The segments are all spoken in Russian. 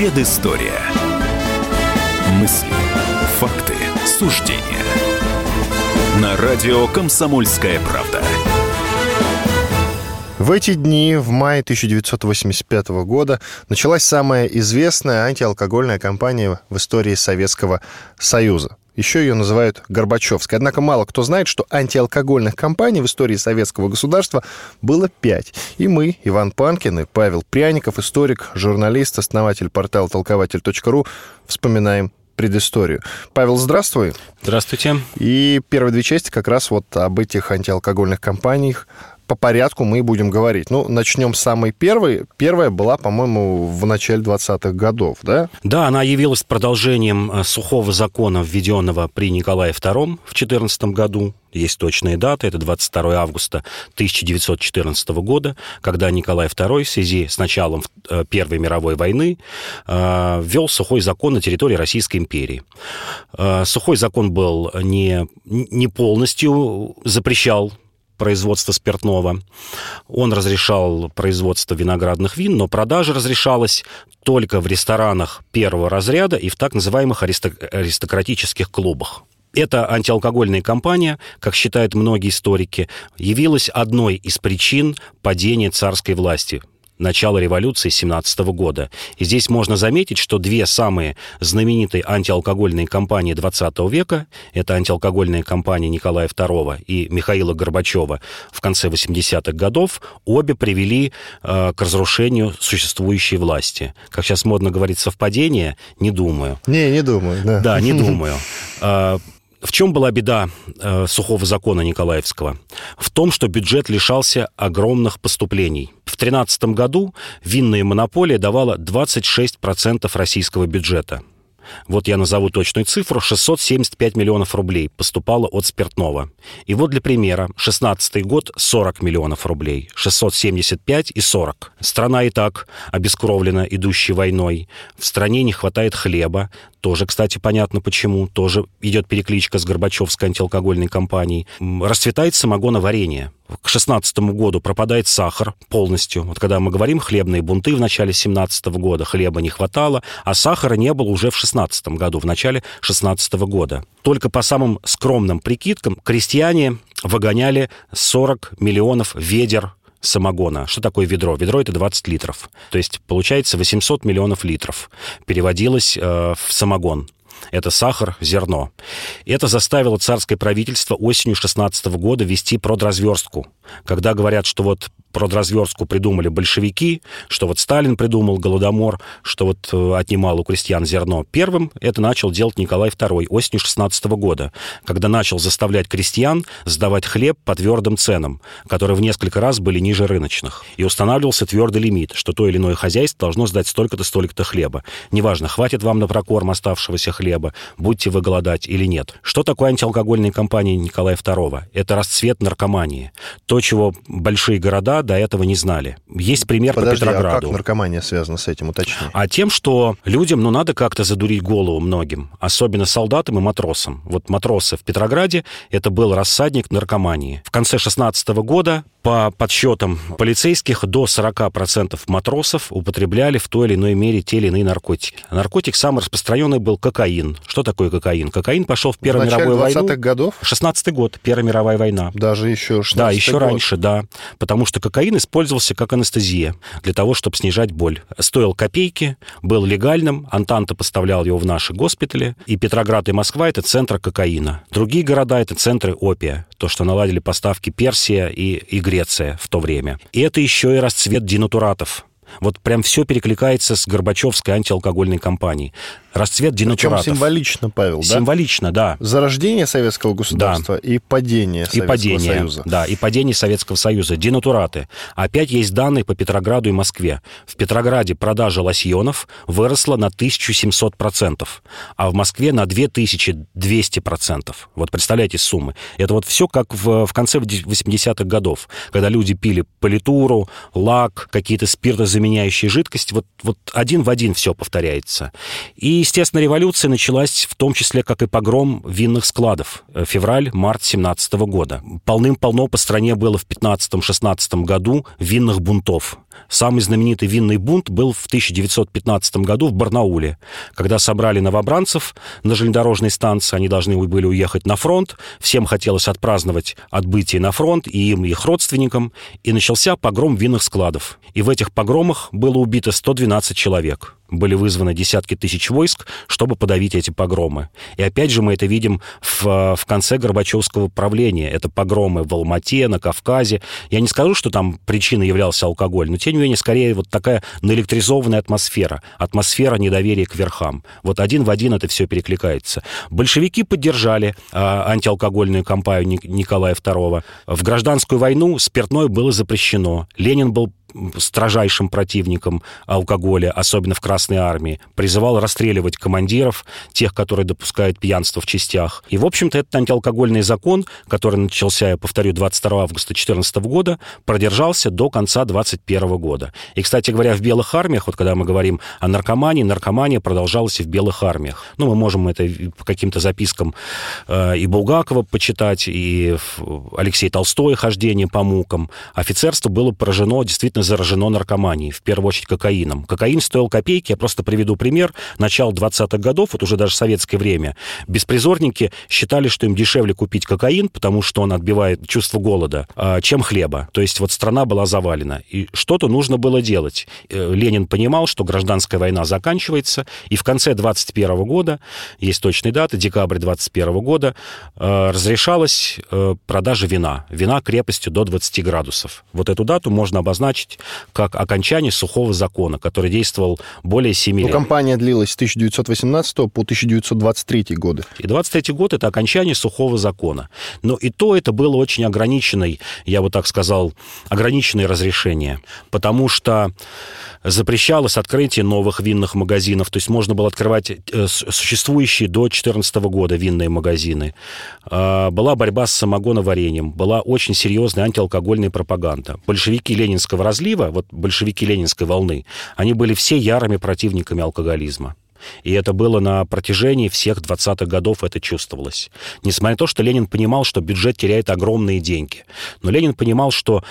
Предыстория. Мысли, факты, суждения. На радио «Комсомольская правда». В эти дни, в мае 1985 года, началась самая известная антиалкогольная кампания в истории Советского Союза. Еще ее называют Горбачевской. Однако мало кто знает, что антиалкогольных кампаний в истории советского государства было пять. И мы, Иван Панкин и Павел Пряников, историк, журналист, основатель портала толкователь.ру, вспоминаем предысторию. Павел, здравствуй. Здравствуйте. И первые две части как раз вот об этих антиалкогольных кампаниях, по порядку мы будем говорить. Ну, начнем с самой первой. Первая была, по-моему, в начале 20-х годов, да? Да, она явилась продолжением э, сухого закона, введенного при Николае II в 14 году. Есть точные даты, это 22 августа 1914 года, когда Николай II в связи с началом э, Первой мировой войны э, ввел сухой закон на территории Российской империи. Сухой закон был не, не полностью запрещал производства спиртного. Он разрешал производство виноградных вин, но продажа разрешалась только в ресторанах первого разряда и в так называемых аристократических клубах. Эта антиалкогольная кампания, как считают многие историки, явилась одной из причин падения царской власти начала революции 17 года. И здесь можно заметить, что две самые знаменитые антиалкогольные кампании 20 века, это антиалкогольная кампания Николая II и Михаила Горбачева в конце 80-х годов, обе привели э, к разрушению существующей власти. Как сейчас модно говорить, совпадение? Не думаю. Не, не думаю, да. Да, не думаю. В чем была беда э, сухого закона Николаевского? В том, что бюджет лишался огромных поступлений. В 2013 году винная монополия давала 26% российского бюджета. Вот я назову точную цифру. 675 миллионов рублей поступало от спиртного. И вот для примера. 16 год 40 миллионов рублей. 675 и 40. Страна и так обескровлена идущей войной. В стране не хватает хлеба. Тоже, кстати, понятно почему. Тоже идет перекличка с Горбачевской антиалкогольной компанией. Расцветает самогоноварение к 16 году пропадает сахар полностью. Вот когда мы говорим хлебные бунты в начале 17 года, хлеба не хватало, а сахара не было уже в 16 году, в начале 16 года. Только по самым скромным прикидкам крестьяне выгоняли 40 миллионов ведер самогона. Что такое ведро? Ведро это 20 литров. То есть получается 800 миллионов литров переводилось э, в самогон это сахар, зерно. Это заставило царское правительство осенью 16 года вести продразверстку. Когда говорят, что вот продразверстку придумали большевики, что вот Сталин придумал голодомор, что вот э, отнимал у крестьян зерно. Первым это начал делать Николай II осенью 16 года, когда начал заставлять крестьян сдавать хлеб по твердым ценам, которые в несколько раз были ниже рыночных. И устанавливался твердый лимит, что то или иное хозяйство должно сдать столько-то, столько-то хлеба. Неважно, хватит вам на прокорм оставшегося хлеба, хлеба, будете вы голодать или нет. Что такое антиалкогольная кампания Николая II? Это расцвет наркомании. То, чего большие города до этого не знали. Есть пример Подожди, по Петрограду. а как наркомания связана с этим, уточни? А тем, что людям, ну, надо как-то задурить голову многим, особенно солдатам и матросам. Вот матросы в Петрограде, это был рассадник наркомании. В конце 16 года по подсчетам полицейских, до 40% матросов употребляли в той или иной мере те или иные наркотики. Наркотик самый распространенный был кокаин. Что такое кокаин? Кокаин пошел в Первую в мировую войну. 20-х годов? 16 год, Первая мировая война. Даже еще 16 Да, еще год. раньше, да. Потому что кокаин использовался как анестезия для того, чтобы снижать боль. Стоил копейки, был легальным, Антанта поставлял его в наши госпитали, и Петроград и Москва — это центры кокаина. Другие города — это центры опия, то, что наладили поставки Персия и, и Греция в то время. И это еще и расцвет денатуратов. Вот прям все перекликается с Горбачевской антиалкогольной кампанией. Расцвет денатуратов. Причем символично, Павел, да? Символично, да. Зарождение Советского государства да. и падение Советского и падение, Союза. Да, и падение Советского Союза. Денатураты. Опять есть данные по Петрограду и Москве. В Петрограде продажа лосьонов выросла на 1700%, а в Москве на 2200%. Вот представляете суммы. Это вот все как в, в конце 80-х годов, когда люди пили политуру, лак, какие-то спиртозаменяющие жидкости. Вот, вот один в один все повторяется. И естественно, революция началась в том числе, как и погром винных складов. Э, Февраль-март 17 года. Полным-полно по стране было в 15-16 году винных бунтов. Самый знаменитый винный бунт был в 1915 году в Барнауле, когда собрали новобранцев на железнодорожной станции, они должны были уехать на фронт, всем хотелось отпраздновать отбытие на фронт и им, и их родственникам, и начался погром винных складов. И в этих погромах было убито 112 человек были вызваны десятки тысяч войск, чтобы подавить эти погромы. И опять же мы это видим в, в конце Горбачевского правления. Это погромы в Алмате, на Кавказе. Я не скажу, что там причиной являлся алкоголь, но тем не менее скорее вот такая наэлектризованная атмосфера. Атмосфера недоверия к верхам. Вот один в один это все перекликается. Большевики поддержали э, антиалкогольную кампанию Николая II. В гражданскую войну спиртное было запрещено. Ленин был строжайшим противником алкоголя, особенно в Красной Армии, призывал расстреливать командиров, тех, которые допускают пьянство в частях. И, в общем-то, этот антиалкогольный закон, который начался, я повторю, 22 августа 2014 года, продержался до конца 2021 года. И, кстати говоря, в белых армиях, вот когда мы говорим о наркомании, наркомания продолжалась и в белых армиях. Ну, мы можем это по каким-то запискам э, и Булгакова почитать, и Алексей Толстой «Хождение по мукам». Офицерство было поражено действительно заражено наркоманией, в первую очередь кокаином. Кокаин стоил копейки, я просто приведу пример. Начало 20-х годов, вот уже даже советское время, беспризорники считали, что им дешевле купить кокаин, потому что он отбивает чувство голода, а, чем хлеба. То есть вот страна была завалена. И что-то нужно было делать. Э, Ленин понимал, что гражданская война заканчивается, и в конце 21 года, есть точные даты, декабрь 21 года, э, разрешалась э, продажа вина. Вина крепостью до 20 градусов. Вот эту дату можно обозначить есть как окончание сухого закона, который действовал более 7 ну, лет. кампания длилась с 1918 по 1923 годы. И 23 год — это окончание сухого закона. Но и то это было очень ограниченное, я бы так сказал, ограниченное разрешение, потому что запрещалось открытие новых винных магазинов, то есть можно было открывать э, существующие до 2014 года винные магазины. А, была борьба с самогоноварением, была очень серьезная антиалкогольная пропаганда. Большевики ленинского разлива, вот большевики ленинской волны, они были все ярыми противниками алкоголизма. И это было на протяжении всех 20-х годов, это чувствовалось. Несмотря на то, что Ленин понимал, что бюджет теряет огромные деньги. Но Ленин понимал, что,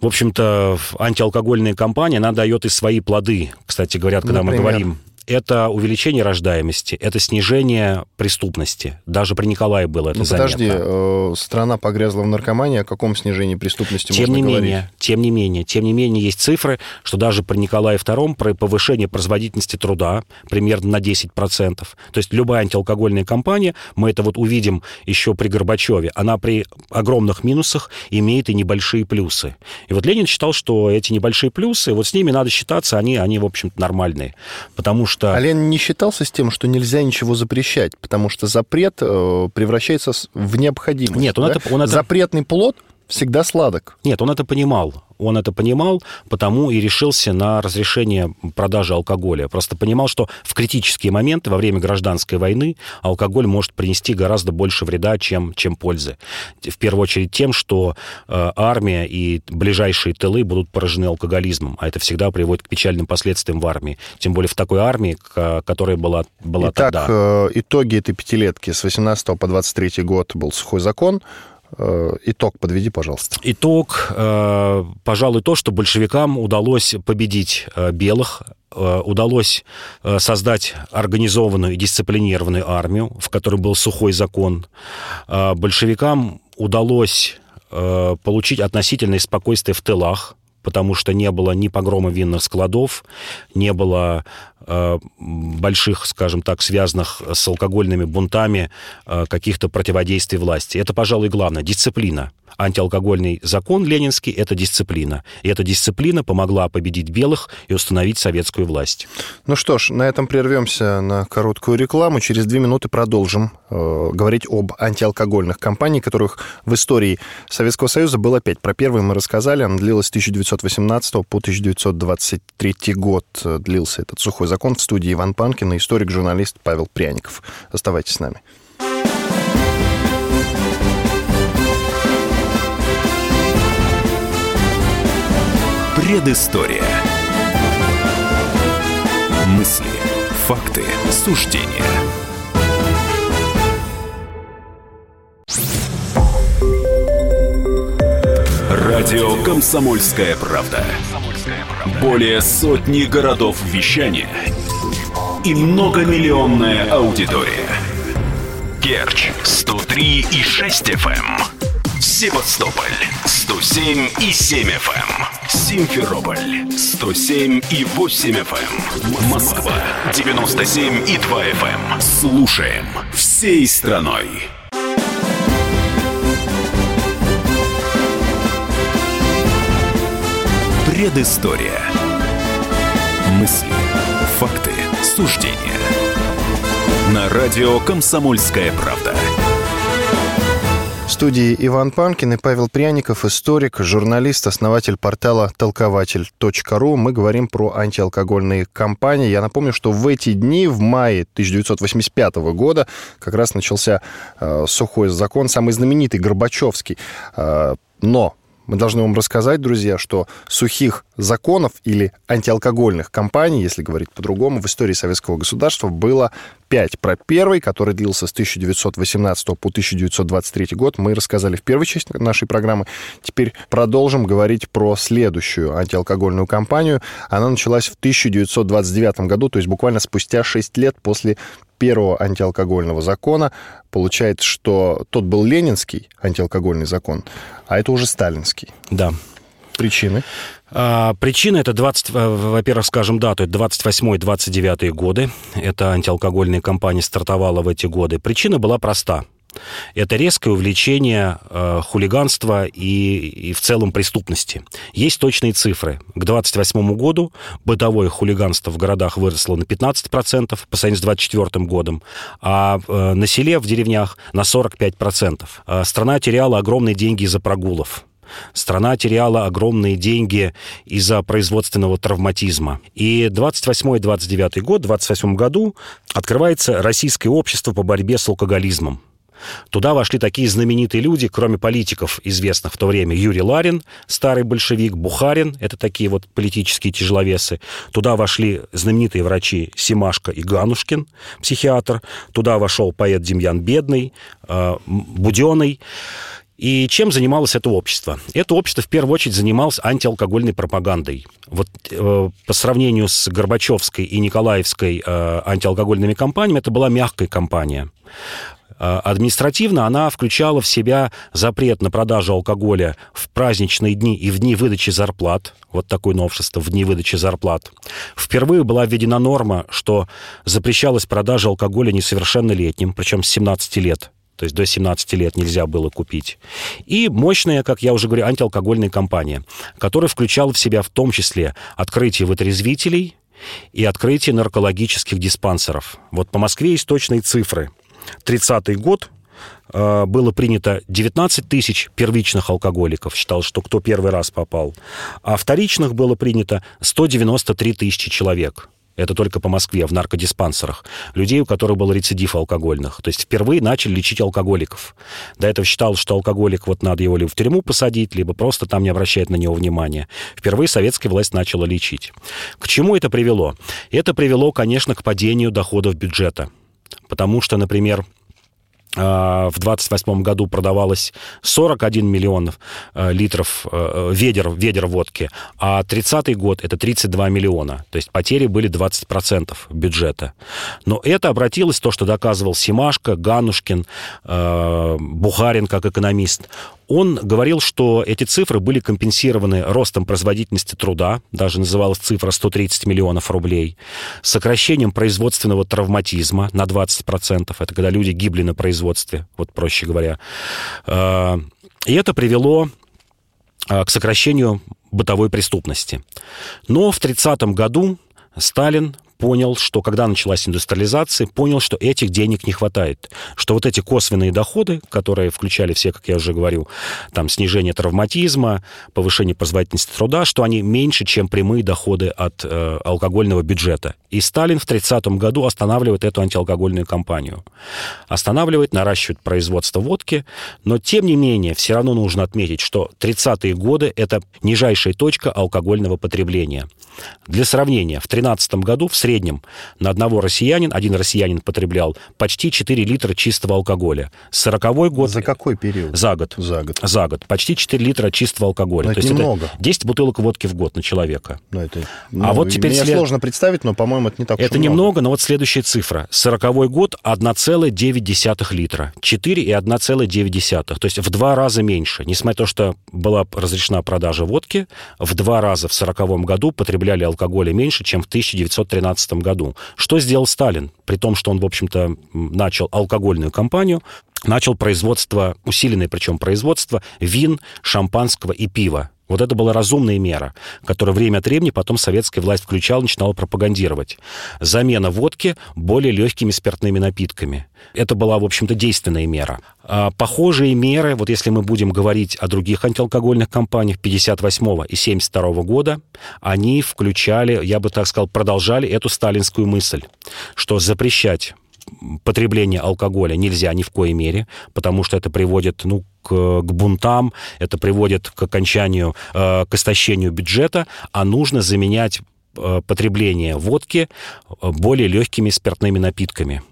в общем-то, антиалкогольная кампания, она дает и свои плоды. Кстати говоря, когда Например? мы говорим это увеличение рождаемости, это снижение преступности. Даже при Николае было это ну, заметно. Подожди, э, страна погрязла в наркомании, о каком снижении преступности тем можно не говорить? Менее, тем не менее, тем не менее, есть цифры, что даже при Николае II при повышении производительности труда примерно на 10%. То есть любая антиалкогольная кампания, мы это вот увидим еще при Горбачеве, она при огромных минусах имеет и небольшие плюсы. И вот Ленин считал, что эти небольшие плюсы, вот с ними надо считаться, они, они в общем-то, нормальные. Потому что... А Ленин не считался с тем, что нельзя ничего запрещать, потому что запрет э, превращается в необходимость. Нет, он, да? это, он это... Запретный плод всегда сладок. Нет, он это понимал. Он это понимал, потому и решился на разрешение продажи алкоголя. Просто понимал, что в критические моменты во время гражданской войны алкоголь может принести гораздо больше вреда, чем, чем пользы. В первую очередь тем, что э, армия и ближайшие тылы будут поражены алкоголизмом, а это всегда приводит к печальным последствиям в армии. Тем более в такой армии, которая была, была Итак, тогда. Э, итоги этой пятилетки с 18 по 23 год был сухой закон, итог подведи, пожалуйста. Итог, э, пожалуй, то, что большевикам удалось победить э, белых, удалось создать организованную и дисциплинированную армию, в которой был сухой закон. Большевикам удалось получить относительное спокойствие в тылах, потому что не было ни погрома винных складов, не было э, больших, скажем так, связанных с алкогольными бунтами э, каких-то противодействий власти. Это, пожалуй, главное. Дисциплина антиалкогольный закон ленинский – это дисциплина. И эта дисциплина помогла победить белых и установить советскую власть. Ну что ж, на этом прервемся на короткую рекламу. Через две минуты продолжим э, говорить об антиалкогольных кампаниях, которых в истории Советского Союза было пять. Про первую мы рассказали, она длилась с 1918 по 1923 год. Длился этот сухой закон. В студии Иван Панкин и историк-журналист Павел Пряников. Оставайтесь с нами. Предыстория. Мысли, Факты. Суждения. Радио «Комсомольская правда». Более сотни городов вещания и многомиллионная аудитория. Керчь 103 и 6 FM. Севастополь 107 и 7 FM. Симферополь 107 и 8 FM. Москва 97 и 2 FM. Слушаем всей страной. Предыстория. Мысли, факты, суждения. На радио «Комсомольская правда». Студии Иван Панкин и Павел Пряников, историк, журналист, основатель портала толкователь.ру. Мы говорим про антиалкогольные кампании. Я напомню, что в эти дни, в мае 1985 года, как раз начался э, сухой закон, самый знаменитый, Горбачевский. Э, но мы должны вам рассказать, друзья, что сухих законов или антиалкогольных кампаний, если говорить по-другому, в истории советского государства было пять. Про первый, который длился с 1918 по 1923 год, мы рассказали в первой части нашей программы. Теперь продолжим говорить про следующую антиалкогольную кампанию. Она началась в 1929 году, то есть буквально спустя 6 лет после первого антиалкогольного закона. Получается, что тот был ленинский антиалкогольный закон, а это уже сталинский. Да. Причины? А, причина это 20, во-первых, скажем дату, это 28-29 годы. Это антиалкогольная кампания стартовала в эти годы. Причина была проста это резкое увлечение э, хулиганства и, и в целом преступности. Есть точные цифры. К 28 году бытовое хулиганство в городах выросло на 15% по сравнению с 24 годом, а э, на селе, в деревнях на 45%. Э, страна теряла огромные деньги из-за прогулов. Страна теряла огромные деньги из-за производственного травматизма. И 28-29 год, в 28 году открывается Российское общество по борьбе с алкоголизмом. Туда вошли такие знаменитые люди, кроме политиков известных в то время. Юрий Ларин, старый большевик, Бухарин, это такие вот политические тяжеловесы. Туда вошли знаменитые врачи Симашко и Ганушкин, психиатр. Туда вошел поэт Демьян Бедный, э, Буденный. И чем занималось это общество? Это общество в первую очередь занималось антиалкогольной пропагандой. Вот э, по сравнению с Горбачевской и Николаевской э, антиалкогольными кампаниями, это была мягкая кампания. Э, административно она включала в себя запрет на продажу алкоголя в праздничные дни и в дни выдачи зарплат. Вот такое новшество в дни выдачи зарплат. Впервые была введена норма, что запрещалась продажа алкоголя несовершеннолетним, причем с 17 лет. То есть до 17 лет нельзя было купить. И мощная, как я уже говорю, антиалкогольная кампания, которая включала в себя в том числе открытие вытрезвителей и открытие наркологических диспансеров. Вот по Москве есть точные цифры – 30 год э, было принято 19 тысяч первичных алкоголиков, считал, что кто первый раз попал, а вторичных было принято 193 тысячи человек. Это только по Москве, в наркодиспансерах. Людей, у которых был рецидив алкогольных. То есть впервые начали лечить алкоголиков. До этого считал, что алкоголик, вот надо его либо в тюрьму посадить, либо просто там не обращать на него внимания. Впервые советская власть начала лечить. К чему это привело? Это привело, конечно, к падению доходов бюджета потому что, например, а, в 28 году продавалось 41 миллионов э, литров э, ведер, ведер водки, а 30 год это 32 миллиона. То есть потери были 20% бюджета. Но это обратилось, то, что доказывал Симашко, Ганушкин, э, Бухарин как экономист. Он говорил, что эти цифры были компенсированы ростом производительности труда, даже называлась цифра 130 миллионов рублей, сокращением производственного травматизма на 20%, это когда люди гибли на производстве, вот проще говоря. А, и это привело а, к сокращению бытовой преступности. Но в 30 году Сталин понял, что когда началась индустриализация, понял, что этих денег не хватает. Что вот эти косвенные доходы, которые включали все, как я уже говорю, там снижение травматизма, повышение производительности труда, что они меньше, чем прямые доходы от э, алкогольного бюджета. И Сталин в 30 году останавливает эту антиалкогольную кампанию. Останавливает, наращивает производство водки, но тем не менее все равно нужно отметить, что 30-е годы это нижайшая точка алкогольного потребления. Для сравнения, в 2013 году в среднем среднем на одного россиянин, один россиянин потреблял почти 4 литра чистого алкоголя. 40 год... За какой период? За год. За год. За год. Почти 4 литра чистого алкоголя. Но То это есть немного. это 10 бутылок водки в год на человека. Ну, это, А ну, вот теперь Мне след- сложно представить, но, по-моему, это не так Это и много. немного, но вот следующая цифра. 40 год 1,9 литра. 4 и 1,9. То есть в два раза меньше. Несмотря на то, что была разрешена продажа водки, в два раза в 40 году потребляли алкоголя меньше, чем в 1913 году. Что сделал Сталин? При том, что он, в общем-то, начал алкогольную кампанию, начал производство, усиленное причем производство вин, шампанского и пива. Вот это была разумная мера, которую время от времени потом советская власть включала, начинала пропагандировать. Замена водки более легкими спиртными напитками. Это была, в общем-то, действенная мера. А похожие меры, вот если мы будем говорить о других антиалкогольных кампаниях 58 и 72 года, они включали, я бы так сказал, продолжали эту сталинскую мысль, что запрещать потребление алкоголя нельзя ни в коей мере, потому что это приводит ну, к, к бунтам, это приводит к окончанию, э, к истощению бюджета, а нужно заменять э, потребление водки э, более легкими спиртными напитками.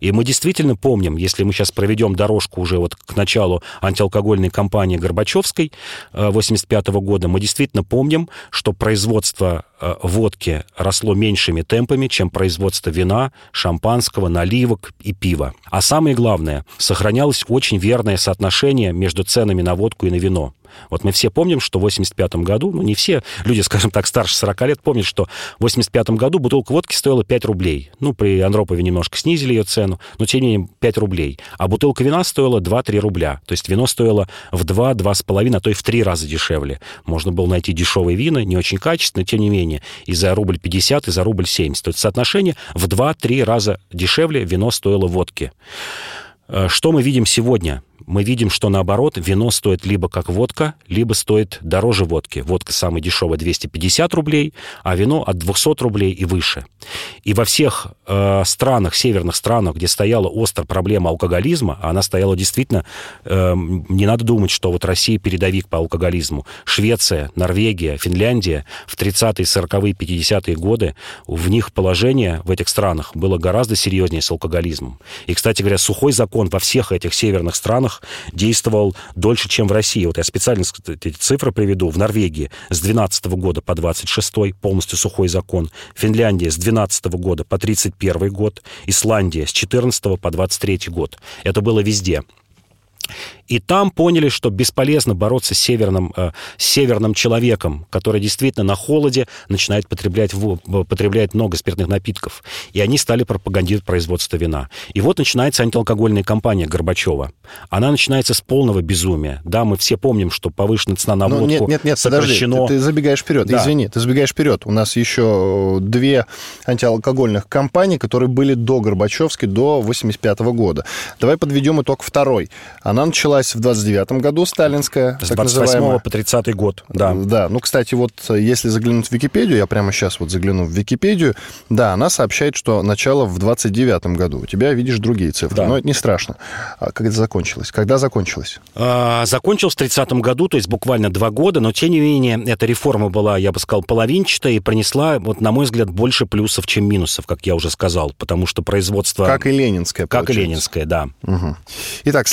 И мы действительно помним, если мы сейчас проведем дорожку уже вот к началу антиалкогольной кампании Горбачевской 1985 года, мы действительно помним, что производство водки росло меньшими темпами, чем производство вина, шампанского, наливок и пива. А самое главное, сохранялось очень верное соотношение между ценами на водку и на вино. Вот мы все помним, что в 85 году, ну не все, люди, скажем так, старше 40 лет, помнят, что в 85 году бутылка водки стоила 5 рублей. Ну, при Андропове немножко снизили ее цену, но тем не менее 5 рублей. А бутылка вина стоила 2-3 рубля. То есть вино стоило в 2, 2,5, а то и в 3 раза дешевле. Можно было найти дешевые вина, не очень качественные, тем не менее, и за рубль 50, и за рубль 70. То есть соотношение в 2-3 раза дешевле вино стоило водки. Э, Что мы видим сегодня? Мы видим, что наоборот, вино стоит либо как водка, либо стоит дороже водки. Водка самая дешевая 250 рублей, а вино от 200 рублей и выше. И во всех э, странах, северных странах, где стояла острая проблема алкоголизма, а она стояла действительно, э, не надо думать, что вот Россия передовик по алкоголизму. Швеция, Норвегия, Финляндия в 30-е, 40-е, 50-е годы, в них положение в этих странах было гораздо серьезнее с алкоголизмом. И, кстати говоря, сухой закон во всех этих северных странах действовал дольше, чем в России. Вот я специально эти цифры приведу. В Норвегии с 12 года по 26 полностью сухой закон. Финляндия с 12 года по 31 год. Исландия с 14 по 23 год. Это было везде. И там поняли, что бесполезно бороться с северным, э, с северным человеком, который действительно на холоде начинает потреблять, потреблять много спиртных напитков. И они стали пропагандировать производство вина. И вот начинается антиалкогольная кампания Горбачева. Она начинается с полного безумия. Да, мы все помним, что повышенная цена на Ну, водку нет, нет, нет, подожди, сокращено. ты, ты забегаешь вперед. Да. Извини, ты забегаешь вперед. У нас еще две антиалкогольных кампании, которые были до Горбачевской, до 85 года. Давай подведем итог второй. Она началась в 29 году, сталинская, С так 28 называемая. по 30 год. Да. Да, ну, кстати, вот э, если заглянуть в Википедию, я прямо сейчас вот загляну в Википедию, да, она сообщает, что начало в 29 году. У тебя, видишь, другие цифры, Да. но это не страшно. А как это закончилось? Когда закончилось? А, Закончилась в 30 году, то есть буквально два года, но тем не менее эта реформа была, я бы сказал, половинчатая и принесла, вот на мой взгляд, больше плюсов, чем минусов, как я уже сказал, потому что производство... Как и ленинская, Как и получается. ленинская, да. Мгм. Итак,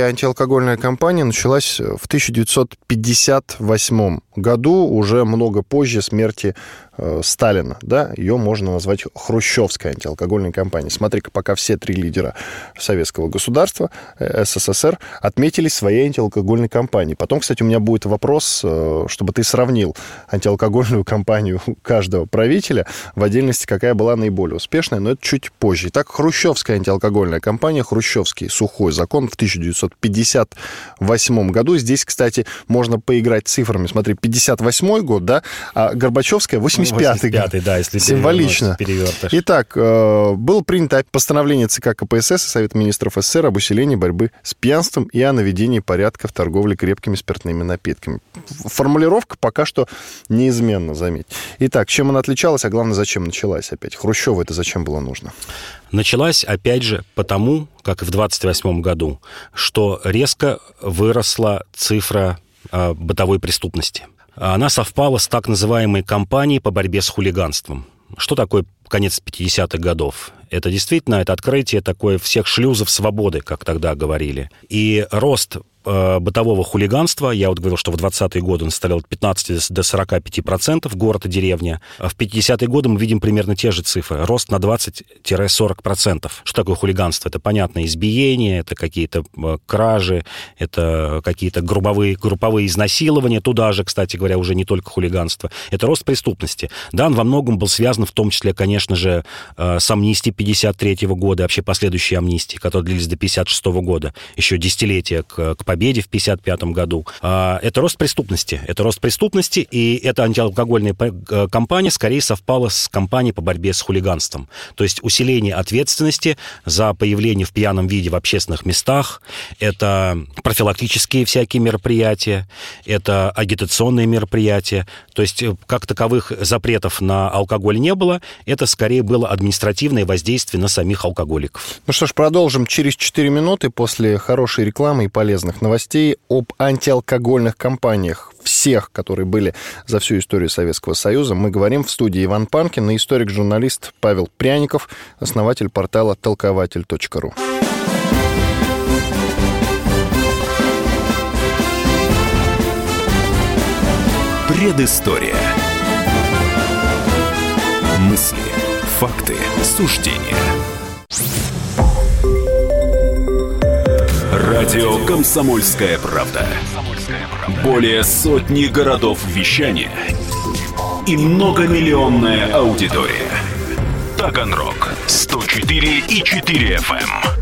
следующая антиалкогольная кампания началась в 1958 году, уже много позже смерти э, Сталина. Да? Ее можно назвать хрущевской антиалкогольной кампанией. Смотри-ка, пока все три лидера советского государства, э, СССР, отметили свои антиалкогольные кампании. Потом, кстати, у меня будет вопрос, э, чтобы ты сравнил антиалкогольную кампанию каждого правителя, в отдельности какая была наиболее успешная, но это чуть позже. Итак, хрущевская антиалкогольная кампания, хрущевский сухой закон в 1958 году. Здесь, кстати, можно поиграть цифрами. Смотри, 58 год, да, а Горбачевская 85 год. 85-й, да, если Символично. перевертыш. Итак, э, было принято постановление ЦК КПСС и Совета министров СССР об усилении борьбы с пьянством и о наведении порядка в торговле крепкими спиртными напитками. Формулировка пока что неизменна, заметь. Итак, чем она отличалась, а главное, зачем началась опять? Хрущеву это зачем было нужно? Началась, опять же, потому, как и в 28 году, что резко выросла цифра э, бытовой преступности. Она совпала с так называемой кампанией по борьбе с хулиганством. Что такое конец 50-х годов? Это действительно это открытие такое всех шлюзов свободы, как тогда говорили. И рост бытового хулиганства. Я вот говорил, что в 20-е годы он составлял от 15 до 45 процентов город и деревня. А в 50-е годы мы видим примерно те же цифры. Рост на 20-40 процентов. Что такое хулиганство? Это, понятно, избиение, это какие-то э, кражи, это какие-то групповые, групповые изнасилования. Туда же, кстати говоря, уже не только хулиганство. Это рост преступности. Да, он во многом был связан, в том числе, конечно же, э, с амнистией 53 -го года, вообще последующие амнистии, которые длились до 56 -го года, еще десятилетия к, к победе в 1955 году. А, это рост преступности. Это рост преступности, и эта антиалкогольная кампания скорее совпала с кампанией по борьбе с хулиганством. То есть усиление ответственности за появление в пьяном виде в общественных местах, это профилактические всякие мероприятия, это агитационные мероприятия. То есть э, как таковых запретов на алкоголь не было, это скорее было административное воздействие на самих алкоголиков. Ну что ж, продолжим через 4 минуты после хорошей рекламы и полезных новостей об антиалкогольных кампаниях всех, которые были за всю историю Советского Союза. Мы говорим в студии Иван Панкин и историк-журналист Павел Пряников, основатель портала толкователь.ру. Предыстория. Мысли, факты, суждения – Радио «Комсомольская правда». Более сотни городов вещания и многомиллионная аудитория. Таганрог 104 и 4 FM.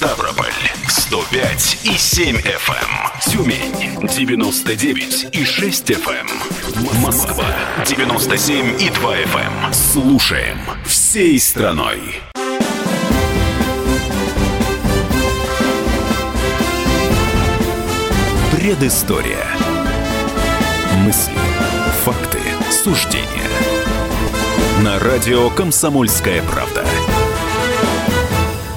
Эм. Ставрополь 105 и 7 FM. Эм. Тюмень 99 и 6 FM. Эм. Москва 97 и 2 FM. Слушаем всей страной. Предыстория. Мысли, факты, суждения. На радио «Комсомольская правда».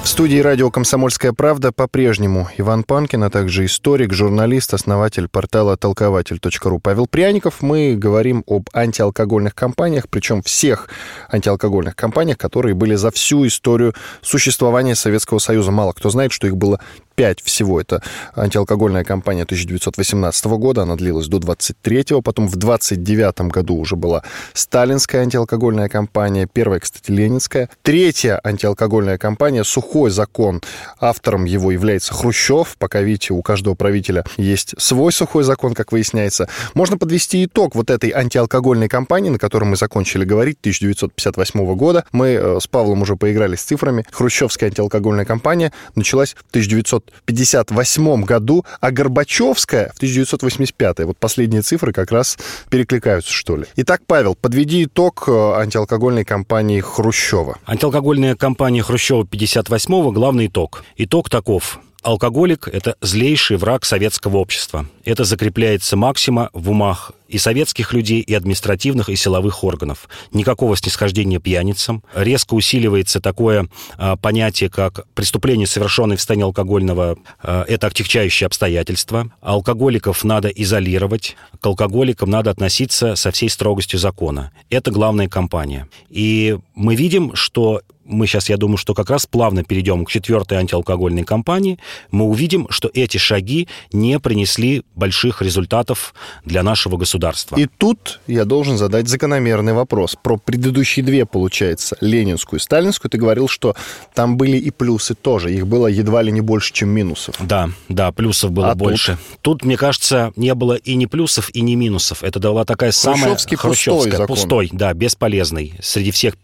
В студии радио «Комсомольская правда» по-прежнему Иван Панкин, а также историк, журналист, основатель портала толкователь.ру Павел Пряников. Мы говорим об антиалкогольных кампаниях, причем всех антиалкогольных кампаниях, которые были за всю историю существования Советского Союза. Мало кто знает, что их было 5 всего. Это антиалкогольная кампания 1918 года, она длилась до 23-го, потом в 29 году уже была сталинская антиалкогольная кампания, первая, кстати, ленинская. Третья антиалкогольная кампания «Сухой закон». Автором его является Хрущев. Пока, видите, у каждого правителя есть свой сухой закон, как выясняется. Можно подвести итог вот этой антиалкогольной кампании, на которой мы закончили говорить, 1958 года. Мы э, с Павлом уже поиграли с цифрами. Хрущевская антиалкогольная кампания началась в 1900 1958 году, а Горбачевская в 1985. Вот последние цифры как раз перекликаются, что ли. Итак, Павел, подведи итог э, антиалкогольной кампании Хрущева. Антиалкогольная кампания Хрущева 58-го, главный итог. Итог таков. Алкоголик – это злейший враг советского общества. Это закрепляется максима в умах и советских людей, и административных, и силовых органов. Никакого снисхождения пьяницам. Резко усиливается такое а, понятие, как преступление, совершенное в состоянии алкогольного, а, это отягчающее обстоятельство. Алкоголиков надо изолировать, к алкоголикам надо относиться со всей строгостью закона. Это главная кампания. И мы видим, что мы сейчас, я думаю, что как раз плавно перейдем к четвертой антиалкогольной кампании, мы увидим, что эти шаги не принесли больших результатов для нашего государства. И тут я должен задать закономерный вопрос. Про предыдущие две, получается, ленинскую и сталинскую, ты говорил, что там были и плюсы тоже. Их было едва ли не больше, чем минусов. Да, да, плюсов было а больше. Тут? тут, мне кажется, не было и ни плюсов, и ни минусов. Это была такая самая хрущевская, пустой, пустой, да, бесполезный. Среди всех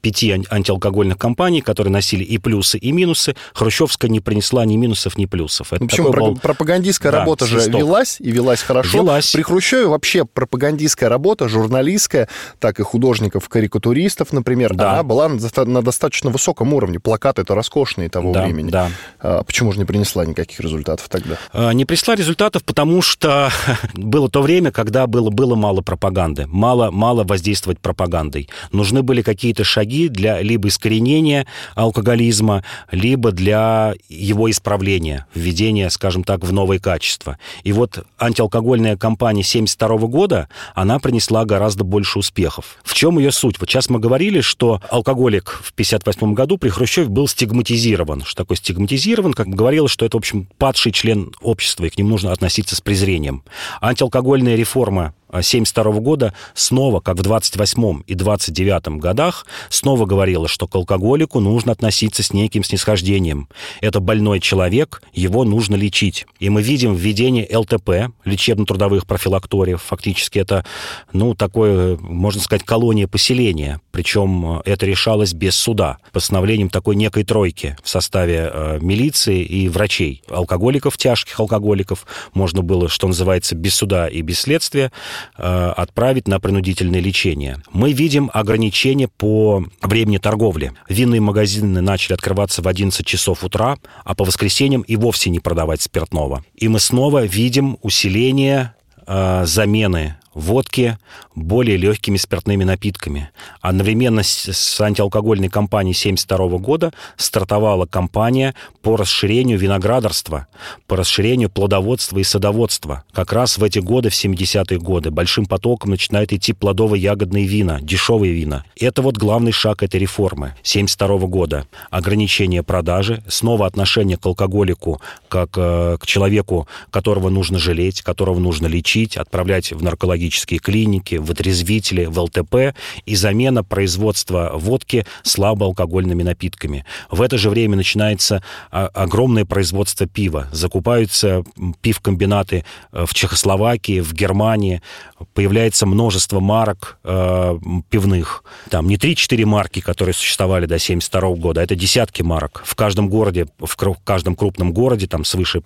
пяти антиалкогольных компаний, которые носили и плюсы, и минусы, Хрущевская не принесла ни минусов, ни плюсов. Это Почему? Был... Пропагандистская да, работа же велась, и велась хорошо. Велась. При Хрущеве вообще пропагандистская работа, журналистская, так и художников, карикатуристов, например, да. она была на достаточно высоком уровне. Плакаты это роскошные того да, времени. Да. А почему же не принесла никаких результатов тогда? А, не принесла результатов, потому что было то время, когда было, было мало пропаганды, мало, мало воздействовать пропагандой. Нужны были какие какие-то шаги для либо искоренения алкоголизма, либо для его исправления, введения, скажем так, в новые качества. И вот антиалкогольная кампания 1972 года, она принесла гораздо больше успехов. В чем ее суть? Вот сейчас мы говорили, что алкоголик в 1958 году при Хрущеве был стигматизирован. Что такое стигматизирован? Как говорилось, что это, в общем, падший член общества, и к ним нужно относиться с презрением. Антиалкогольная реформа 1972 года снова, как в 28 и 29 годах, снова говорила, что к алкоголику нужно относиться с неким снисхождением. Это больной человек, его нужно лечить. И мы видим введение ЛТП, лечебно-трудовых профилакториев. Фактически это, ну, такое, можно сказать, колония поселения. Причем это решалось без суда, постановлением такой некой тройки в составе э, милиции и врачей. Алкоголиков, тяжких алкоголиков можно было, что называется, без суда и без следствия Э, отправить на принудительное лечение. Мы видим ограничения по времени торговли. Винные магазины начали открываться в 11 часов утра, а по воскресеньям и вовсе не продавать спиртного. И мы снова видим усиление э, замены водки более легкими спиртными напитками. Одновременно с антиалкогольной кампанией 1972 года стартовала кампания по расширению виноградарства, по расширению плодоводства и садоводства. Как раз в эти годы, в 70-е годы, большим потоком начинают идти плодово-ягодные вина, дешевые вина. Это вот главный шаг этой реформы 1972 года. Ограничение продажи, снова отношение к алкоголику как э, к человеку, которого нужно жалеть, которого нужно лечить, отправлять в наркологию наркологические клиники, в отрезвители, в ЛТП и замена производства водки слабоалкогольными напитками. В это же время начинается а, огромное производство пива. Закупаются пивкомбинаты э, в Чехословакии, в Германии. Появляется множество марок э, пивных. Там не 3-4 марки, которые существовали до 1972 года, а это десятки марок. В каждом городе, в каждом крупном городе, там свыше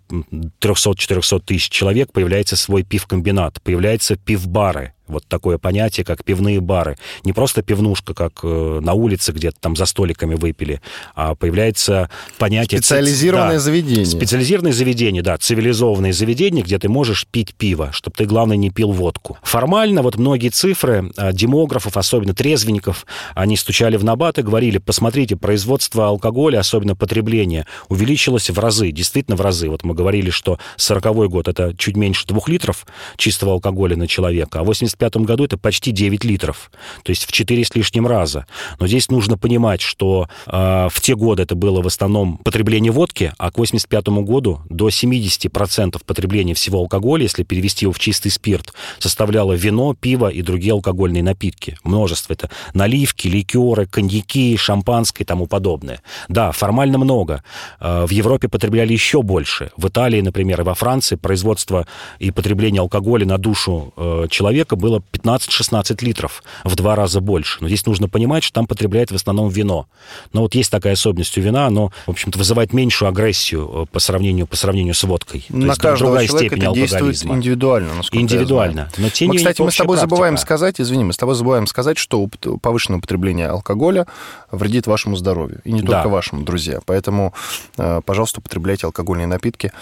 300-400 тысяч человек, появляется свой пивкомбинат, появляется пив бары вот такое понятие, как пивные бары. Не просто пивнушка, как э, на улице где-то там за столиками выпили, а появляется понятие... Специализированное да, заведение. Специализированное заведение, да, цивилизованное заведение, где ты можешь пить пиво, чтобы ты, главное, не пил водку. Формально вот многие цифры э, демографов, особенно трезвенников, они стучали в набат и говорили, посмотрите, производство алкоголя, особенно потребление, увеличилось в разы, действительно в разы. Вот мы говорили, что 40 год это чуть меньше двух литров чистого алкоголя на человека, а 80 1995 году это почти 9 литров, то есть в 4 с лишним раза. Но здесь нужно понимать, что э, в те годы это было в основном потребление водки, а к 1985 году до 70% потребления всего алкоголя, если перевести его в чистый спирт, составляло вино, пиво и другие алкогольные напитки. Множество. Это наливки, ликеры, коньяки, шампанское и тому подобное. Да, формально много. Э, в Европе потребляли еще больше. В Италии, например, и во Франции производство и потребление алкоголя на душу э, человека было было 15-16 литров, в два раза больше. Но здесь нужно понимать, что там потребляют в основном вино. Но вот есть такая особенность у вина, оно, в общем-то, вызывает меньшую агрессию э, по сравнению, по сравнению с водкой. То На есть каждого другая степень это действует индивидуально, Индивидуально. Но, тем мы, не кстати, мы с тобой практика. забываем сказать, извини, мы с тобой забываем сказать, что повышенное употребление алкоголя вредит вашему здоровью. И не только да. вашему, друзья. Поэтому, э, пожалуйста, употребляйте алкогольные напитки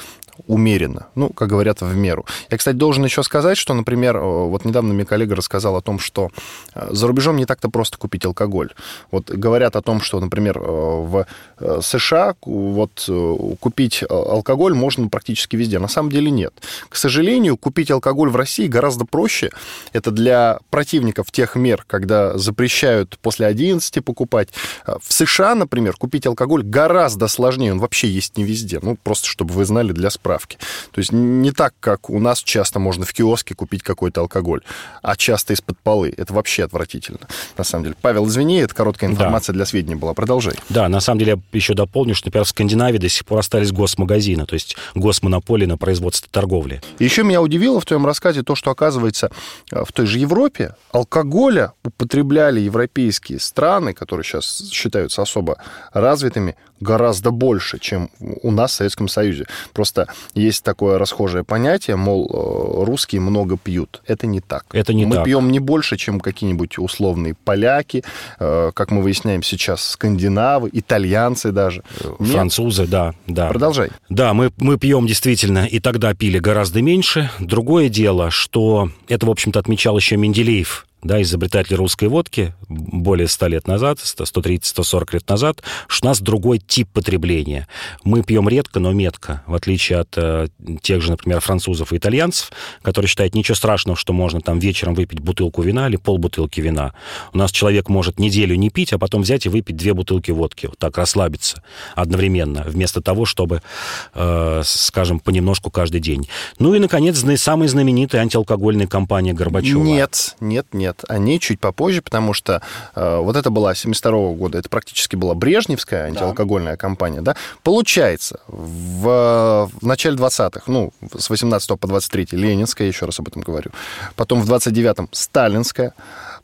умеренно, ну, как говорят, в меру. Я, кстати, должен еще сказать, что, например, вот недавно мне коллега рассказал о том, что э, за рубежом не так-то просто купить алкоголь. Вот говорят о том, что, например, э, в э, США вот купить алкоголь можно практически везде. На самом деле нет. К сожалению, купить алкоголь в России гораздо проще. Это для противников тех мер, когда запрещают после 11 покупать. В США, например, купить алкоголь гораздо сложнее. Он вообще есть не везде. Ну, просто чтобы вы знали для справки. То есть не так, как у нас часто можно в киоске купить какой-то алкоголь, а часто из-под полы. Это вообще отвратительно, на самом деле. Павел, извини, это короткая информация да. для сведения была. Продолжай. Да, на самом деле я еще дополню, что, например, в Скандинавии до сих пор остались госмагазины, то есть госмонополии на производство торговли. еще меня удивило в твоем рассказе то, что, оказывается, э, в той же Европе алкоголя употребляли европейские страны, которые сейчас считаются особо развитыми, гораздо больше, чем у нас в Советском Союзе. Просто есть такое расхожее понятие, мол, э, русские много пьют. Это не так. Это не мы так. пьем не больше, чем какие-нибудь условные поляки, э, как мы выясняем сейчас, скандинавы, итальянцы даже. Нет? Французы, да, да. Продолжай. Да, мы, мы пьем действительно, и тогда пили гораздо меньше. Другое дело, что это, в общем-то, отмечал еще Менделеев да, изобретатели русской водки более 100 лет назад, 130-140 лет назад, что у нас другой тип потребления. Мы пьем редко, но метко, в отличие от э, тех же, например, французов и итальянцев, которые считают ничего страшного, что можно там вечером выпить бутылку вина или полбутылки вина. У нас человек может неделю не пить, а потом взять и выпить две бутылки водки, вот так расслабиться одновременно, вместо того, чтобы, э, скажем, понемножку каждый день. Ну и, наконец, самая знаменитая антиалкогольная кампания Горбачева. Нет, нет, нет. Они чуть попозже, потому что э, вот это была 72 года, это практически была Брежневская антиалкогольная да. кампания, да. Получается, в, в начале 20-х, ну, с 18 по 23 Ленинская, еще раз об этом говорю, потом в 29-м Сталинская,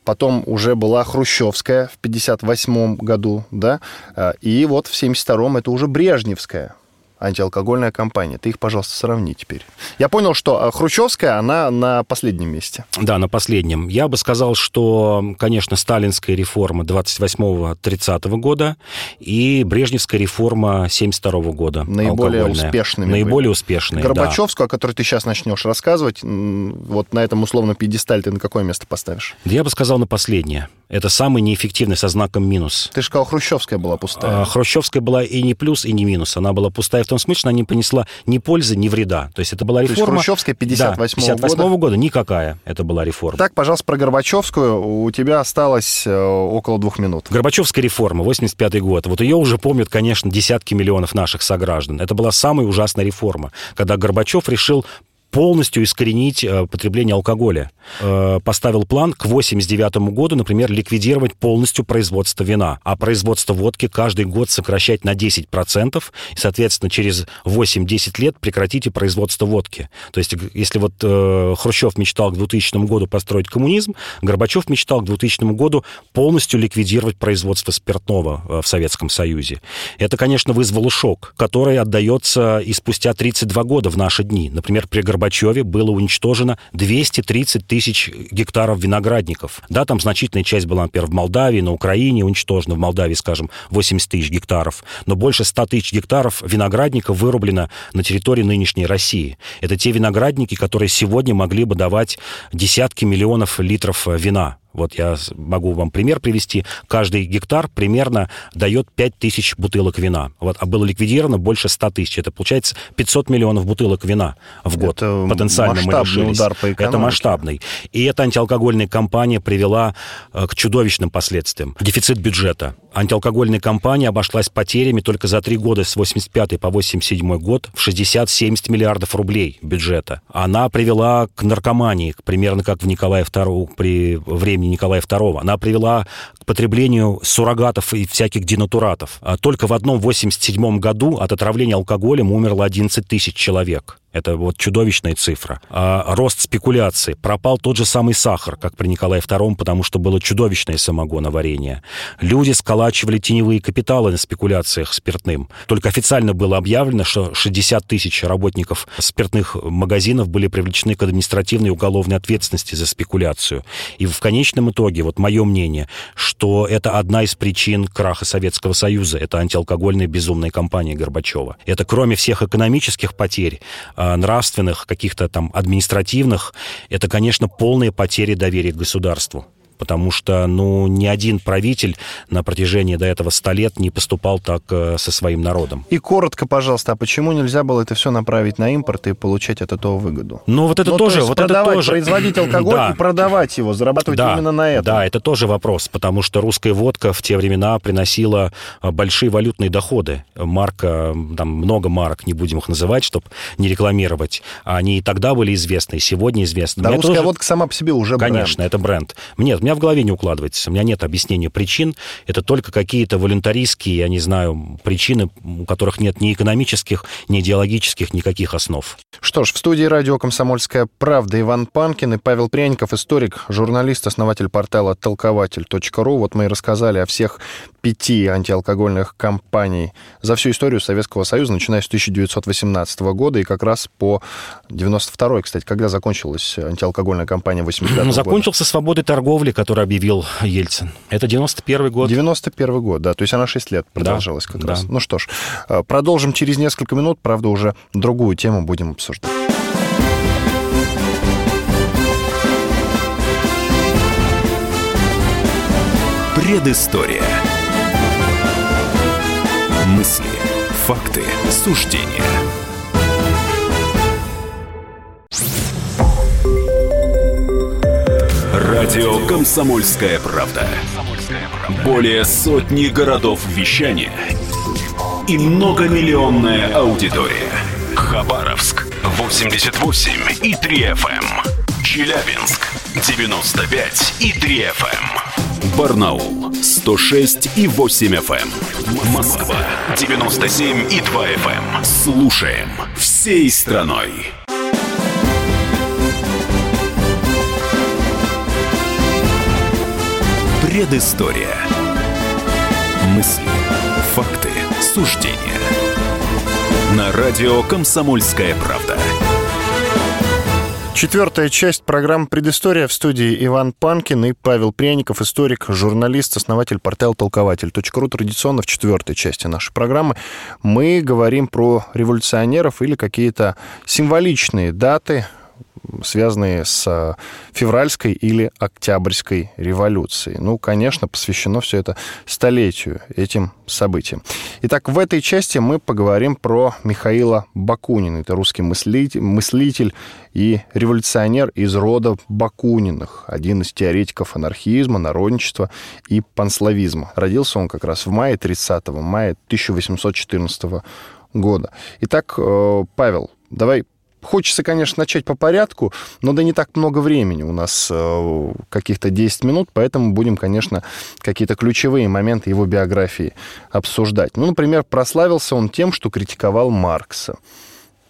потом уже была Хрущевская в 58 году, да, э, и вот в 72-м это уже Брежневская антиалкогольная кампания. Ты их, пожалуйста, сравни теперь. Я понял, что а, Хрущевская, она на последнем месте. Да, на последнем. Я бы сказал, что, конечно, сталинская реформа 28-30 года и Брежневская реформа 72 года. Наиболее успешными. Наиболее были. успешные, Горбачевскую, да. о которой ты сейчас начнешь рассказывать, вот на этом условно пьедестале ты на какое место поставишь? Да я бы сказал на последнее. Это самый неэффективный со знаком минус. Ты же сказал, Хрущевская была пустая. А, Хрущевская была и не плюс, и не минус. Она была пустая в том смысле, она не понесла ни пользы, ни вреда. То есть это была реформа... То есть Хрущевская 58 да, 58 -го года? года никакая это была реформа. Так, пожалуйста, про Горбачевскую у тебя осталось э, около двух минут. Горбачевская реформа, 85 год. Вот ее уже помнят, конечно, десятки миллионов наших сограждан. Это была самая ужасная реформа, когда Горбачев решил полностью искоренить э, потребление алкоголя. Э, поставил план к 89 году, например, ликвидировать полностью производство вина, а производство водки каждый год сокращать на 10%, и, соответственно, через 8-10 лет прекратите производство водки. То есть, если вот э, Хрущев мечтал к 2000 году построить коммунизм, Горбачев мечтал к 2000 году полностью ликвидировать производство спиртного э, в Советском Союзе. Это, конечно, вызвало шок, который отдается и спустя 32 года в наши дни. Например, при Горбачеве было уничтожено 230 тысяч гектаров виноградников. Да, там значительная часть была, например, в Молдавии, на Украине уничтожена, в Молдавии, скажем, 80 тысяч гектаров, но больше 100 тысяч гектаров виноградников вырублено на территории нынешней России. Это те виноградники, которые сегодня могли бы давать десятки миллионов литров вина вот я могу вам пример привести. Каждый гектар примерно дает 5 тысяч бутылок вина. Вот, а было ликвидировано больше 100 тысяч. Это получается 500 миллионов бутылок вина в год. Это Потенциально масштабный удар по экономике. Это масштабный. И эта антиалкогольная кампания привела э, к чудовищным последствиям. Дефицит бюджета. Антиалкогольная кампания обошлась потерями только за три года с 85 по 87 год в 60-70 миллиардов рублей бюджета. Она привела к наркомании, примерно как в Николае II при времени Николая II. Она привела к потреблению суррогатов и всяких денатуратов. А только в одном 87 году от отравления алкоголем умерло 11 тысяч человек. Это вот чудовищная цифра. А рост спекуляции. Пропал тот же самый сахар, как при Николае II, потому что было чудовищное самогоноварение. Люди сколачивали теневые капиталы на спекуляциях спиртным. Только официально было объявлено, что 60 тысяч работников спиртных магазинов были привлечены к административной и уголовной ответственности за спекуляцию. И в конечном итоге, вот мое мнение, что это одна из причин краха Советского Союза. Это антиалкогольная безумная кампания Горбачева. Это кроме всех экономических потерь, Э, нравственных, каких-то там административных, это, конечно, полные потери доверия к государству потому что, ну, ни один правитель на протяжении до этого ста лет не поступал так э, со своим народом. И коротко, пожалуйста, а почему нельзя было это все направить на импорт и получать от этого выгоду? Ну, вот это ну, тоже... То вот продавать, это тоже... производить алкоголь да. и продавать его, зарабатывать да, именно на этом. Да, это тоже вопрос, потому что русская водка в те времена приносила э, большие валютные доходы. Марка, там много марок, не будем их называть, чтобы не рекламировать. Они и тогда были известны, и сегодня известны. Да, русская тоже... водка сама по себе уже бренд. Конечно, это бренд. Нет, меня в голове не укладывается. У меня нет объяснения причин. Это только какие-то волюнтаристские, я не знаю, причины, у которых нет ни экономических, ни идеологических никаких основ. Что ж, в студии радио «Комсомольская правда» Иван Панкин и Павел Пряников, историк, журналист, основатель портала толкователь.ру. Вот мы и рассказали о всех пяти антиалкогольных кампаний за всю историю Советского Союза, начиная с 1918 года и как раз по 92 кстати, когда закончилась антиалкогольная кампания 85 года? Закончился свободой торговли, который объявил Ельцин. Это 91 год. 91 год, да. То есть она 6 лет продолжалась да, как да. раз. Ну что ж, э, продолжим через несколько минут. Правда, уже другую тему будем обсуждать. Предыстория. Мысли, факты, суждения. Радио «Комсомольская правда». Более сотни городов вещания и многомиллионная аудитория. Хабаровск 88 и 3 FM. Челябинск 95 и 3 FM. Барнаул 106 и 8 FM. Москва 97 и 2 FM. Слушаем всей страной. Предыстория. Мысли, факты, суждения. На радио «Комсомольская правда». Четвертая часть программы «Предыстория» в студии Иван Панкин и Павел Пряников, историк, журналист, основатель портала толкователь.ру. Традиционно в четвертой части нашей программы мы говорим про революционеров или какие-то символичные даты, связанные с э, февральской или октябрьской революцией. Ну, конечно, посвящено все это столетию этим событиям. Итак, в этой части мы поговорим про Михаила Бакунина. Это русский мыслитель, мыслитель и революционер из рода Бакуниных, один из теоретиков анархизма, народничества и панславизма. Родился он как раз в мае 30 мая 1814 года. Итак, э, Павел, давай Хочется, конечно, начать по порядку, но да не так много времени. У нас э, каких-то 10 минут, поэтому будем, конечно, какие-то ключевые моменты его биографии обсуждать. Ну, например, прославился он тем, что критиковал Маркса.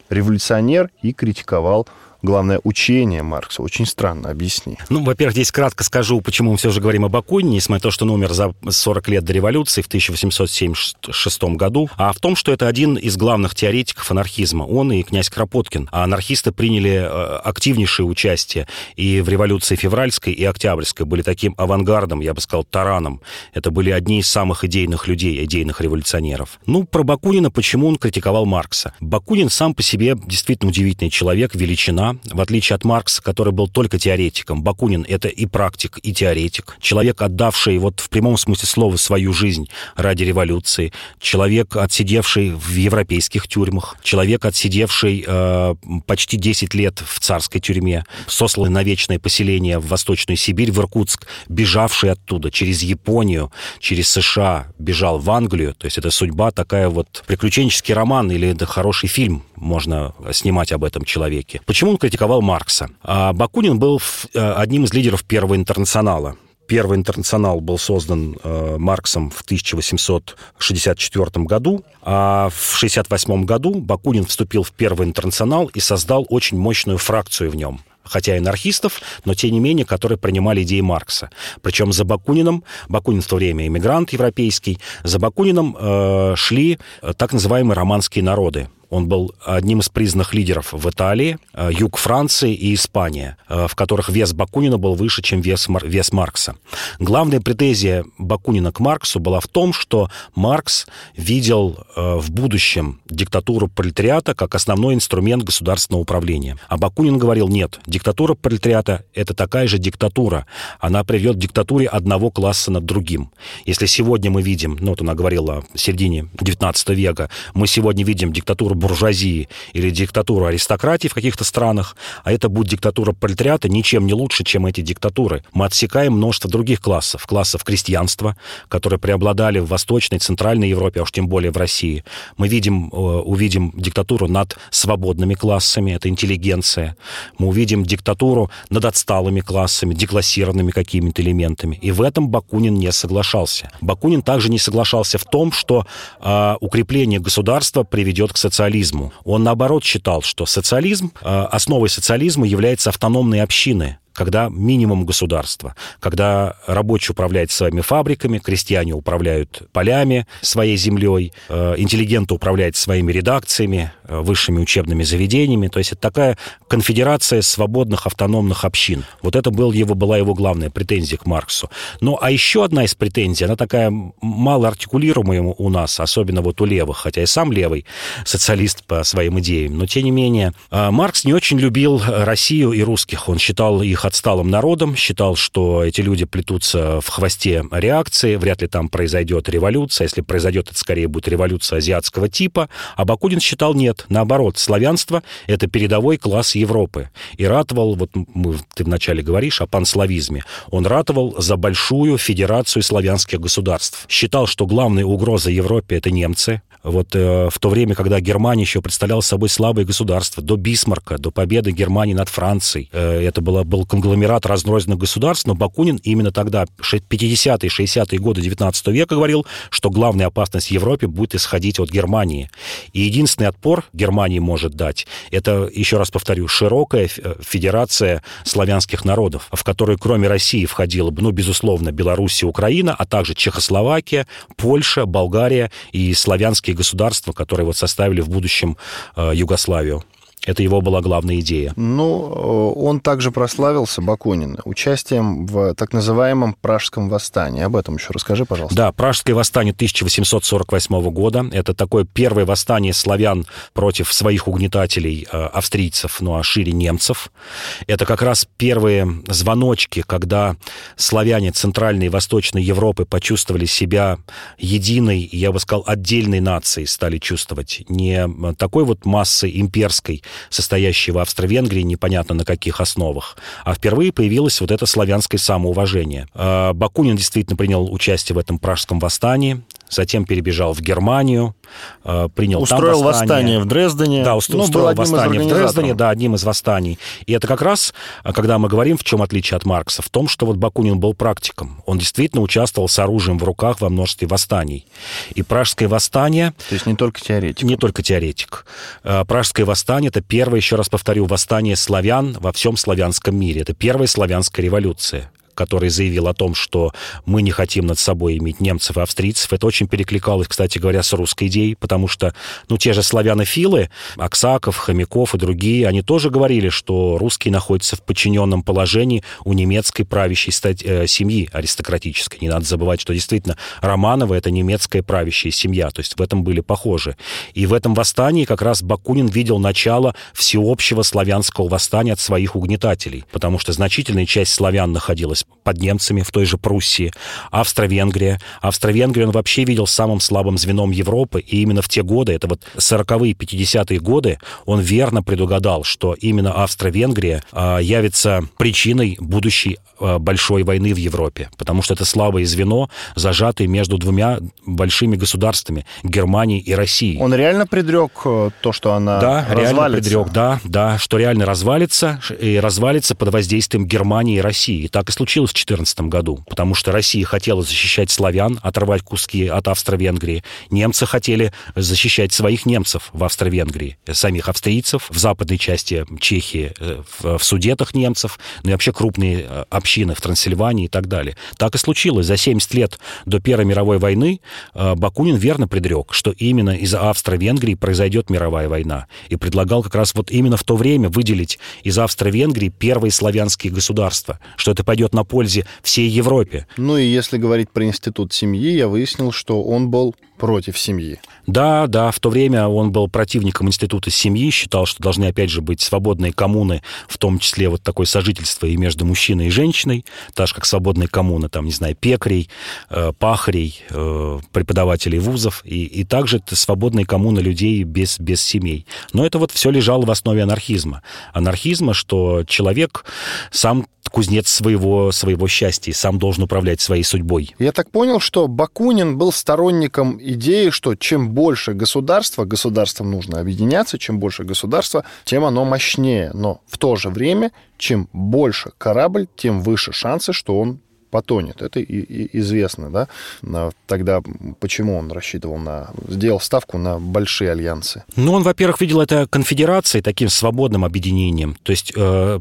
Революционер и критиковал главное, учение Маркса. Очень странно, объясни. Ну, во-первых, здесь кратко скажу, почему мы все же говорим об Акунине, несмотря на то, что он умер за 40 лет до революции в 1876 году, а в том, что это один из главных теоретиков анархизма. Он и князь Кропоткин. А анархисты приняли э, активнейшее участие и в революции февральской, и октябрьской. Были таким авангардом, я бы сказал, тараном. Это были одни из самых идейных людей, идейных революционеров. Ну, про Бакунина, почему он критиковал Маркса. Бакунин сам по себе действительно удивительный человек, величина, в отличие от Маркса, который был только теоретиком. Бакунин — это и практик, и теоретик. Человек, отдавший вот в прямом смысле слова свою жизнь ради революции. Человек, отсидевший в европейских тюрьмах. Человек, отсидевший э, почти 10 лет в царской тюрьме. Сосланный на вечное поселение в Восточную Сибирь, в Иркутск. Бежавший оттуда через Японию, через США, бежал в Англию. То есть это судьба такая вот приключенческий роман или это хороший фильм можно снимать об этом человеке. Почему он критиковал Маркса? А Бакунин был э, одним из лидеров Первого интернационала. Первый интернационал был создан э, Марксом в 1864 году, а в 1968 году Бакунин вступил в Первый интернационал и создал очень мощную фракцию в нем хотя и анархистов, но тем не менее, которые принимали идеи Маркса. Причем за Бакунином, Бакунин в то время иммигрант европейский, за Бакунином э, шли э, так называемые романские народы. Он был одним из признанных лидеров в Италии, э, юг Франции и Испания, э, в которых вес Бакунина был выше, чем вес, вес Маркса. Главная претензия Бакунина к Марксу была в том, что Маркс видел э, в будущем диктатуру пролетариата как основной инструмент государственного управления. А Бакунин говорил, нет, диктатура пролетариата – это такая же диктатура. Она приведет к диктатуре одного класса над другим. Если сегодня мы видим, ну вот она говорила в середине XIX века, мы сегодня видим диктатуру буржуазии или диктатуру аристократии в каких-то странах, а это будет диктатура пролетариата, ничем не лучше, чем эти диктатуры. Мы отсекаем множество других классов. Классов крестьянства, которые преобладали в Восточной, Центральной Европе, а уж тем более в России. Мы видим, э, увидим диктатуру над свободными классами, это интеллигенция. Мы увидим диктатуру над отсталыми классами, деклассированными какими-то элементами. И в этом Бакунин не соглашался. Бакунин также не соглашался в том, что э, укрепление государства приведет к социализму социализму. Он, наоборот, считал, что социализм, э, основой социализма является автономные общины, когда минимум государства, когда рабочий управляет своими фабриками, крестьяне управляют полями, своей землей, э, интеллигенты управляют своими редакциями, э, высшими учебными заведениями. То есть это такая конфедерация свободных автономных общин. Вот это был его, была его главная претензия к Марксу. Ну, а еще одна из претензий, она такая мало артикулируемая у нас, особенно вот у левых, хотя и сам левый социалист по своим идеям, но тем не менее, э, Маркс не очень любил Россию и русских. Он считал их их отсталым народом, считал, что эти люди плетутся в хвосте реакции, вряд ли там произойдет революция. Если произойдет, это скорее будет революция азиатского типа. А Бакунин считал нет, наоборот, славянство – это передовой класс Европы. И ратовал, вот мы, ты вначале говоришь о панславизме, он ратовал за большую федерацию славянских государств. Считал, что главная угроза Европе – это немцы, вот э, в то время, когда Германия еще представляла собой слабое государство, до Бисмарка, до победы Германии над Францией, э, это было, был конгломерат разрозненных государств, но Бакунин именно тогда, 50-е, 60-е годы 19 века, говорил, что главная опасность Европе будет исходить от Германии. И единственный отпор Германии может дать, это, еще раз повторю, широкая э, федерация славянских народов, в которую кроме России входила бы, ну, безусловно, Белоруссия, Украина, а также Чехословакия, Польша, Болгария и славянские государства, которые вот составили в будущем э, Югославию. Это его была главная идея. Ну, э, он также прославился, Бакунин, участием в так называемом Пражском восстании. Об этом еще расскажи, пожалуйста. Да, Пражское восстание 1848 года. Это такое первое восстание славян против своих угнетателей, э, австрийцев, ну а шире немцев. Это как раз первые звоночки, когда славяне Центральной и Восточной Европы почувствовали себя единой, я бы сказал, отдельной нацией, стали чувствовать. Не такой вот массой имперской, состоящей в Австро-Венгрии, непонятно на каких основах. А впервые появилось вот это славянское самоуважение. А, Бакунин действительно принял участие в этом пражском восстании, затем перебежал в Германию, э, принял устроил там восстание. восстание в Дрездене. Да, устроил, ну, устроил восстание в Дрездене, да, одним из восстаний. И это как раз, э, когда мы говорим, в чем отличие от Маркса, в том, что вот Бакунин был практиком. Он действительно участвовал с оружием в руках во множестве восстаний. И Пражское восстание... То есть не только теоретик. Не только теоретик. Э, Пражское восстание — это первое, еще раз повторю, восстание славян во всем славянском мире. Это первая славянская революция который заявил о том, что мы не хотим над собой иметь немцев и австрийцев. Это очень перекликалось, кстати говоря, с русской идеей, потому что, ну, те же славянофилы, Аксаков, Хомяков и другие, они тоже говорили, что русские находятся в подчиненном положении у немецкой правящей стать, э, семьи аристократической. Не надо забывать, что действительно Романовы — это немецкая правящая семья, то есть в этом были похожи. И в этом восстании как раз Бакунин видел начало всеобщего славянского восстания от своих угнетателей, потому что значительная часть славян находилась под немцами в той же Пруссии, Австро-Венгрия. Австро-Венгрию он вообще видел самым слабым звеном Европы, и именно в те годы, это вот 40-е, 50-е годы, он верно предугадал, что именно Австро-Венгрия э, явится причиной будущей э, большой войны в Европе, потому что это слабое звено, зажатое между двумя большими государствами, Германией и Россией. Он реально предрек э, то, что она да, развалится? реально предрек, да, да, что реально развалится, и развалится под воздействием Германии и России. И так и случилось случилось в 2014 году, потому что Россия хотела защищать славян, оторвать куски от Австро-Венгрии. Немцы хотели защищать своих немцев в Австро-Венгрии, самих австрийцев, в западной части Чехии, э, в, в Судетах немцев, ну и вообще крупные э, общины в Трансильвании и так далее. Так и случилось. За 70 лет до Первой мировой войны э, Бакунин верно предрек, что именно из-за Австро-Венгрии произойдет мировая война. И предлагал как раз вот именно в то время выделить из Австро-Венгрии первые славянские государства, что это пойдет на пользе всей Европе. Ну и если говорить про институт семьи, я выяснил, что он был против семьи. Да, да, в то время он был противником института семьи, считал, что должны, опять же, быть свободные коммуны, в том числе вот такое сожительство и между мужчиной и женщиной, так же, как свободные коммуны, там, не знаю, пекарей, э, пахарей, э, преподавателей вузов, и, и также это свободные коммуны людей без, без семей. Но это вот все лежало в основе анархизма. Анархизма, что человек сам кузнец своего, своего счастья и сам должен управлять своей судьбой. Я так понял, что Бакунин был сторонником идеи, что чем больше государства, государствам нужно объединяться, чем больше государства, тем оно мощнее. Но в то же время, чем больше корабль, тем выше шансы, что он потонет. Это и, и известно, да? Тогда почему он рассчитывал на... Сделал ставку на большие альянсы? Ну, он, во-первых, видел это конфедерацией, таким свободным объединением. То есть э,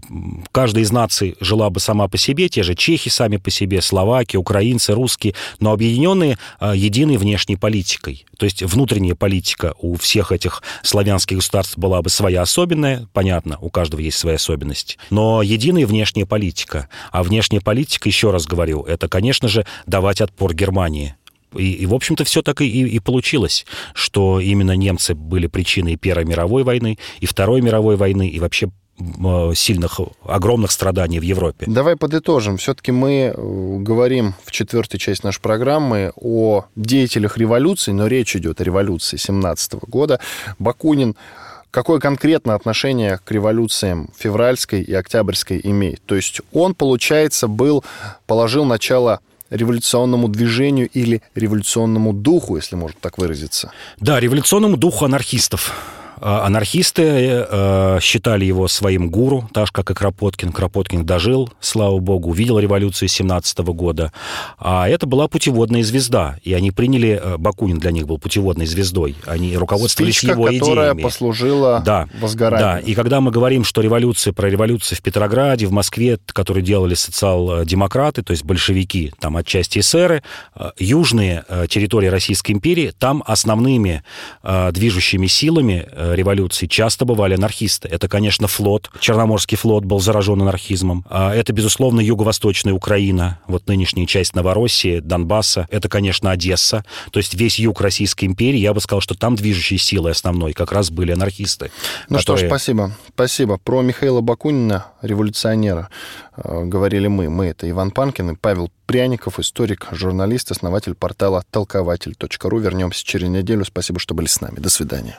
каждая из наций жила бы сама по себе, те же чехи сами по себе, словаки, украинцы, русские, но объединенные э, единой внешней политикой. То есть внутренняя политика у всех этих славянских государств была бы своя особенная, понятно, у каждого есть своя особенность, но единая внешняя политика. А внешняя политика, еще раз говорю, говорю, это, конечно же, давать отпор Германии. И, и в общем-то, все так и, и получилось, что именно немцы были причиной Первой мировой войны, и Второй мировой войны, и вообще сильных, огромных страданий в Европе. Давай подытожим. Все-таки мы э, говорим в четвертой части нашей программы о деятелях революции, но речь идет о революции 17 года. Бакунин какое конкретно отношение к революциям февральской и октябрьской имеет. То есть он, получается, был, положил начало революционному движению или революционному духу, если можно так выразиться. Да, революционному духу анархистов. А, анархисты э, считали его своим гуру, так же, как и Кропоткин. Кропоткин дожил, слава богу, увидел революцию 17 года. А это была путеводная звезда. И они приняли... Э, Бакунин для них был путеводной звездой. Они руководствовались Спичка, его которая идеями. послужила да, возгоранием. Да, и когда мы говорим, что революция, про революцию в Петрограде, в Москве, которые делали социал-демократы, то есть большевики, там отчасти эсеры, э, южные территории Российской империи, там основными движущими силами революции часто бывали анархисты. Это, конечно, флот. Черноморский флот был заражен анархизмом. А это, безусловно, юго-восточная Украина, вот нынешняя часть Новороссии, Донбасса. Это, конечно, Одесса. То есть весь юг Российской империи, я бы сказал, что там движущей силой основной как раз были анархисты. Ну которые... что ж, спасибо. Спасибо. Про Михаила Бакунина, революционера, э, говорили мы. Мы — это Иван Панкин и Павел Пряников, историк, журналист, основатель портала толкователь.ру. Вернемся через неделю. Спасибо, что были с нами. До свидания.